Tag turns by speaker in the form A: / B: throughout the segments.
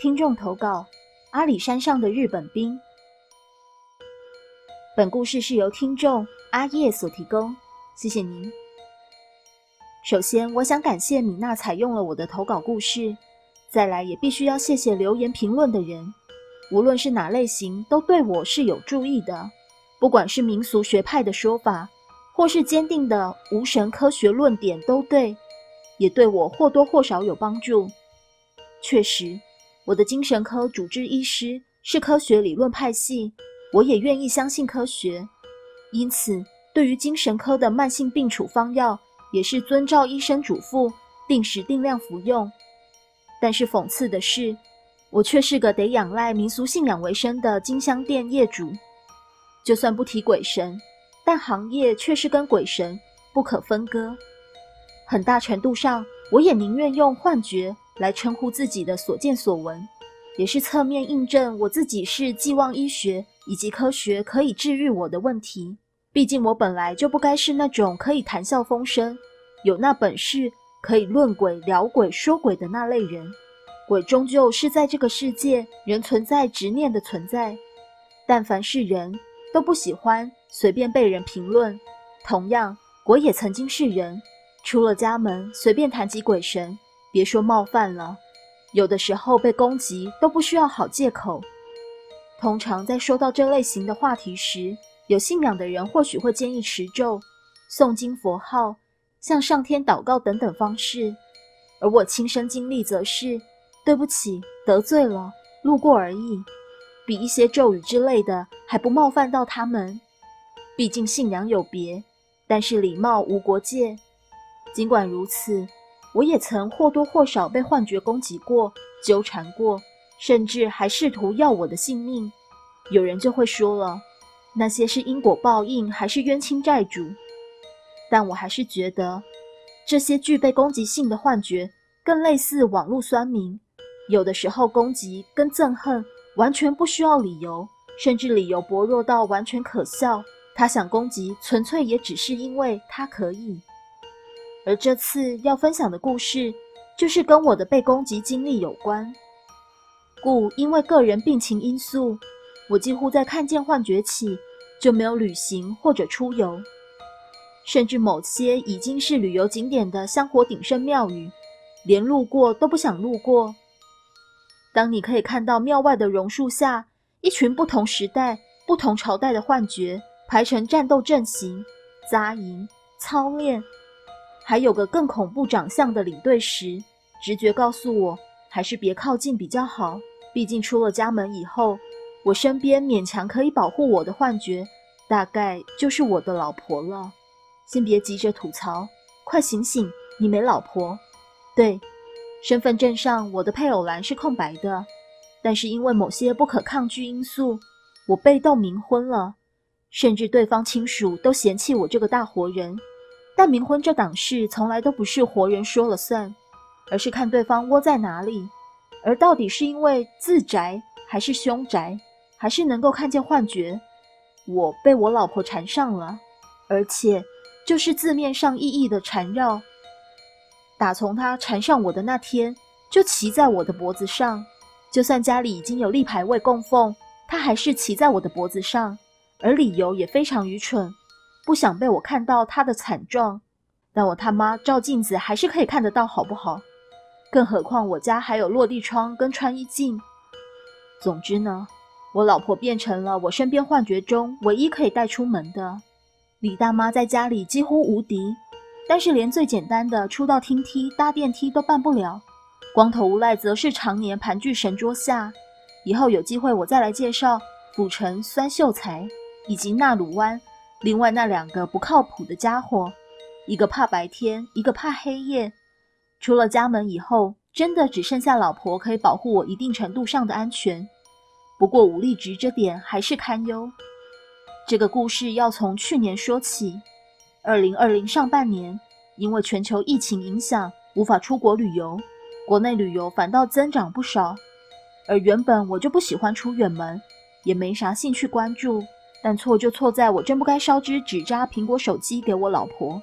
A: 听众投稿：阿里山上的日本兵。本故事是由听众阿叶所提供，谢谢您。首先，我想感谢米娜采用了我的投稿故事。再来，也必须要谢谢留言评论的人，无论是哪类型，都对我是有注意的。不管是民俗学派的说法，或是坚定的无神科学论点，都对，也对我或多或少有帮助。确实，我的精神科主治医师是科学理论派系。我也愿意相信科学，因此对于精神科的慢性病处方药，也是遵照医生嘱咐，定时定量服用。但是讽刺的是，我却是个得仰赖民俗信仰为生的金香店业主。就算不提鬼神，但行业却是跟鬼神不可分割。很大程度上，我也宁愿用幻觉来称呼自己的所见所闻，也是侧面印证我自己是寄望医学。以及科学可以治愈我的问题，毕竟我本来就不该是那种可以谈笑风生、有那本事可以论鬼、聊鬼、说鬼的那类人。鬼终究是在这个世界仍存在执念的存在，但凡是人都不喜欢随便被人评论。同样，鬼也曾经是人，出了家门随便谈及鬼神，别说冒犯了，有的时候被攻击都不需要好借口。通常在说到这类型的话题时，有信仰的人或许会建议持咒、诵经佛号、向上天祷告等等方式，而我亲身经历则是：对不起，得罪了，路过而已，比一些咒语之类的还不冒犯到他们。毕竟信仰有别，但是礼貌无国界。尽管如此，我也曾或多或少被幻觉攻击过、纠缠过。甚至还试图要我的性命，有人就会说了，那些是因果报应还是冤亲债主？但我还是觉得，这些具备攻击性的幻觉更类似网络酸民，有的时候攻击跟憎恨完全不需要理由，甚至理由薄弱到完全可笑。他想攻击，纯粹也只是因为他可以。而这次要分享的故事，就是跟我的被攻击经历有关。故因为个人病情因素，我几乎在看见幻觉起就没有旅行或者出游，甚至某些已经是旅游景点的香火鼎盛庙宇，连路过都不想路过。当你可以看到庙外的榕树下，一群不同时代、不同朝代的幻觉排成战斗阵型、扎营、操练，还有个更恐怖长相的领队时，直觉告诉我，还是别靠近比较好。毕竟出了家门以后，我身边勉强可以保护我的幻觉，大概就是我的老婆了。先别急着吐槽，快醒醒！你没老婆？对，身份证上我的配偶栏是空白的，但是因为某些不可抗拒因素，我被动冥婚了，甚至对方亲属都嫌弃我这个大活人。但冥婚这档事从来都不是活人说了算，而是看对方窝在哪里。而到底是因为自宅，还是凶宅，还是能够看见幻觉？我被我老婆缠上了，而且就是字面上意义的缠绕。打从她缠上我的那天，就骑在我的脖子上。就算家里已经有立牌位供奉，她还是骑在我的脖子上。而理由也非常愚蠢，不想被我看到他的惨状。但我他妈照镜子还是可以看得到，好不好？更何况我家还有落地窗跟穿衣镜。总之呢，我老婆变成了我身边幻觉中唯一可以带出门的。李大妈在家里几乎无敌，但是连最简单的出到厅梯搭电梯都办不了。光头无赖则是常年盘踞神桌下。以后有机会我再来介绍府城酸秀才以及纳鲁湾，另外那两个不靠谱的家伙，一个怕白天，一个怕黑夜。出了家门以后，真的只剩下老婆可以保护我一定程度上的安全。不过武力值这点还是堪忧。这个故事要从去年说起。二零二零上半年，因为全球疫情影响，无法出国旅游，国内旅游反倒增长不少。而原本我就不喜欢出远门，也没啥兴趣关注。但错就错在我真不该烧支纸扎苹果手机给我老婆。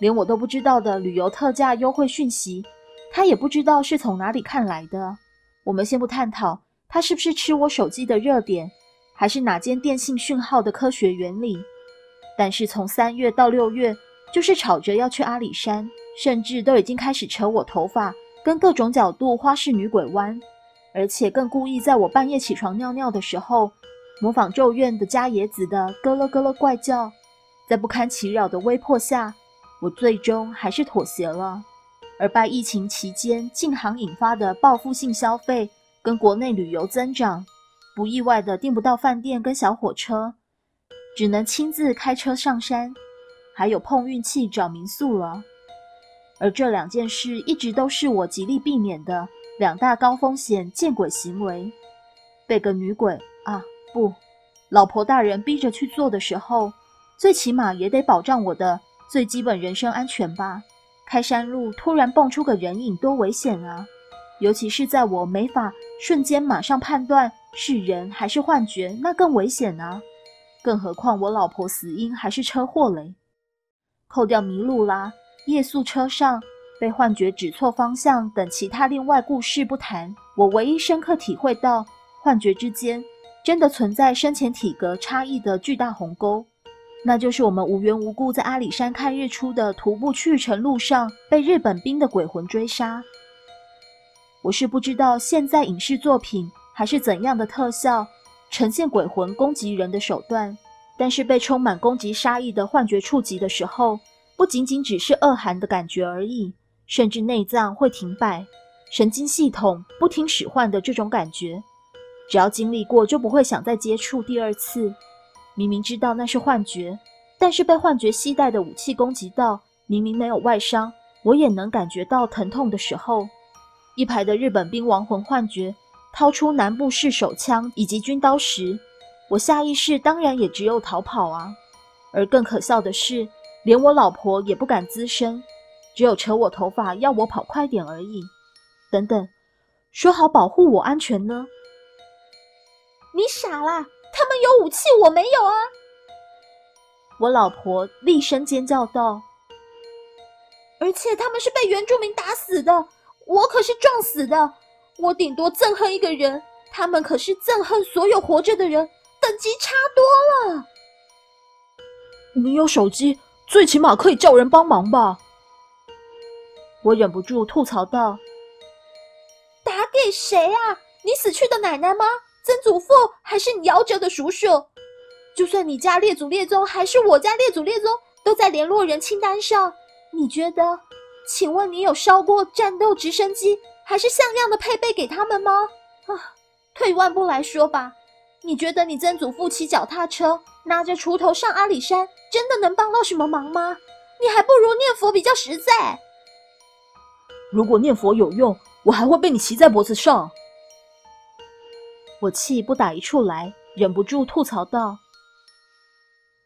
A: 连我都不知道的旅游特价优惠讯息，他也不知道是从哪里看来的。我们先不探讨他是不是吃我手机的热点，还是哪间电信讯号的科学原理。但是从三月到六月，就是吵着要去阿里山，甚至都已经开始扯我头发，跟各种角度花式女鬼弯，而且更故意在我半夜起床尿尿的时候，模仿咒怨的伽野子的咯咯咯咯怪叫。在不堪其扰的威迫下，我最终还是妥协了。而拜疫情期间禁航引发的报复性消费，跟国内旅游增长，不意外的订不到饭店跟小火车。只能亲自开车上山，还有碰运气找民宿了。而这两件事一直都是我极力避免的两大高风险见鬼行为。被个女鬼啊，不，老婆大人逼着去做的时候，最起码也得保障我的最基本人身安全吧。开山路突然蹦出个人影，多危险啊！尤其是在我没法瞬间马上判断是人还是幻觉，那更危险啊！更何况我老婆死因还是车祸嘞，扣掉迷路啦、夜宿车上、被幻觉指错方向等其他另外故事不谈，我唯一深刻体会到幻觉之间真的存在生前体格差异的巨大鸿沟，那就是我们无缘无故在阿里山看日出的徒步去程路上被日本兵的鬼魂追杀。我是不知道现在影视作品还是怎样的特效。呈现鬼魂攻击人的手段，但是被充满攻击杀意的幻觉触及的时候，不仅仅只是恶寒的感觉而已，甚至内脏会停摆，神经系统不听使唤的这种感觉，只要经历过就不会想再接触第二次。明明知道那是幻觉，但是被幻觉携带的武器攻击到，明明没有外伤，我也能感觉到疼痛的时候，一排的日本兵亡魂幻觉。掏出南部式手枪以及军刀时，我下意识当然也只有逃跑啊。而更可笑的是，连我老婆也不敢吱声，只有扯我头发要我跑快点而已。等等，说好保护我安全呢？
B: 你傻啦！他们有武器，我没有啊！
A: 我老婆厉声尖叫道。
B: 而且他们是被原住民打死的，我可是撞死的。我顶多憎恨一个人，他们可是憎恨所有活着的人，等级差多了。
C: 你有手机，最起码可以叫人帮忙吧？
A: 我忍不住吐槽道：“
B: 打给谁啊？你死去的奶奶吗？曾祖父还是你夭折的叔叔？就算你家列祖列宗还是我家列祖列宗，都在联络人清单上。你觉得？请问你有烧过战斗直升机？”还是像样的配备给他们吗？啊，退一万步来说吧，你觉得你曾祖父骑脚踏车拿着锄头上阿里山，真的能帮到什么忙吗？你还不如念佛比较实在。
C: 如果念佛有用，我还会被你骑在脖子上。
A: 我气不打一处来，忍不住吐槽道：“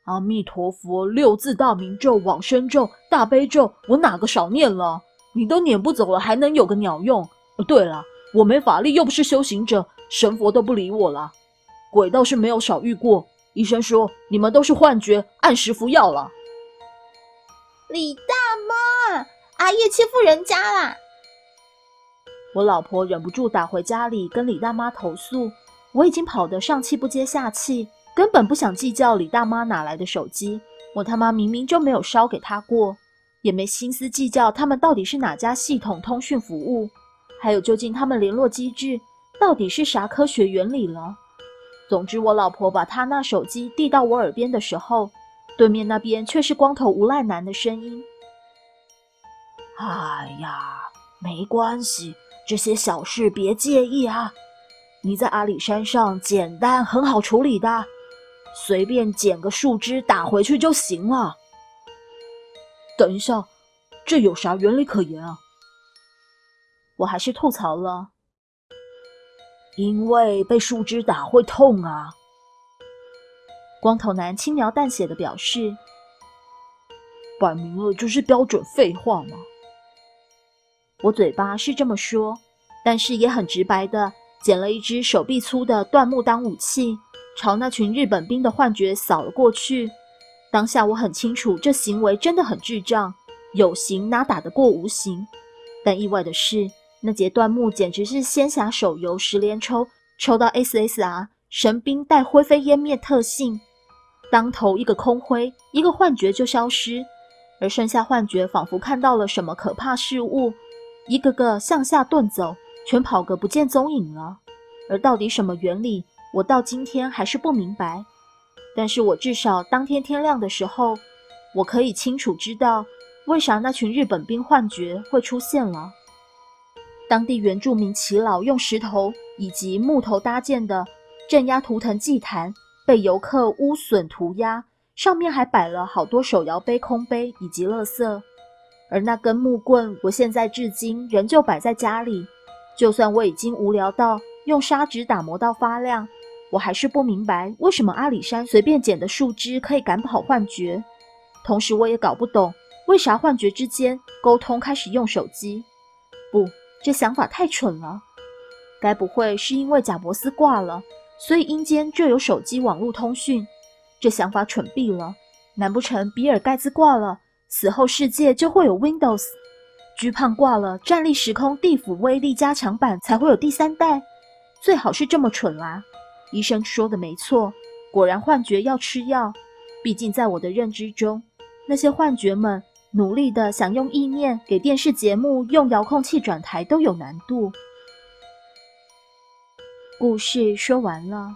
C: 阿弥陀佛，六字大明咒、往生咒、大悲咒，我哪个少念了？”你都撵不走了，还能有个鸟用？哦，对了，我没法力，又不是修行者，神佛都不理我了。鬼倒是没有少遇过。医生说你们都是幻觉，按时服药了。
B: 李大妈，阿叶欺负人家啦！
A: 我老婆忍不住打回家里跟李大妈投诉。我已经跑得上气不接下气，根本不想计较李大妈哪来的手机。我他妈明明就没有烧给她过。也没心思计较他们到底是哪家系统通讯服务，还有究竟他们联络机制到底是啥科学原理了。总之，我老婆把她那手机递到我耳边的时候，对面那边却是光头无赖男的声音：“
C: 哎呀，没关系，这些小事别介意啊。你在阿里山上简单很好处理的，随便捡个树枝打回去就行了。”等一下，这有啥原理可言啊？
A: 我还是吐槽了，
C: 因为被树枝打会痛啊。
A: 光头男轻描淡写的表示，
C: 摆明了就是标准废话嘛。
A: 我嘴巴是这么说，但是也很直白的捡了一只手臂粗的断木当武器，朝那群日本兵的幻觉扫了过去。当下我很清楚，这行为真的很智障，有形哪打得过无形？但意外的是，那节断木简直是仙侠手游十连抽，抽到 SSR 神兵带灰飞烟灭特性，当头一个空灰，一个幻觉就消失，而剩下幻觉仿佛看到了什么可怕事物，一个个向下遁走，全跑个不见踪影了。而到底什么原理，我到今天还是不明白。但是我至少当天天亮的时候，我可以清楚知道为啥那群日本兵幻觉会出现了。当地原住民耆老用石头以及木头搭建的镇压图腾祭坛被游客污损涂鸦，上面还摆了好多手摇杯、空杯以及垃圾。而那根木棍，我现在至今仍旧摆在家里。就算我已经无聊到用砂纸打磨到发亮，我还是不明白为什么阿里山随便捡的树枝可以赶跑幻觉。同时，我也搞不懂为啥幻觉之间沟通开始用手机。不。这想法太蠢了，该不会是因为贾伯斯挂了，所以阴间就有手机网络通讯？这想法蠢毙了！难不成比尔盖茨挂了，死后世界就会有 Windows？居胖挂了，站立时空地府威力加强版才会有第三代？最好是这么蠢啦！医生说的没错，果然幻觉要吃药。毕竟在我的认知中，那些幻觉们。努力的想用意念给电视节目用遥控器转台都有难度。故事说完了。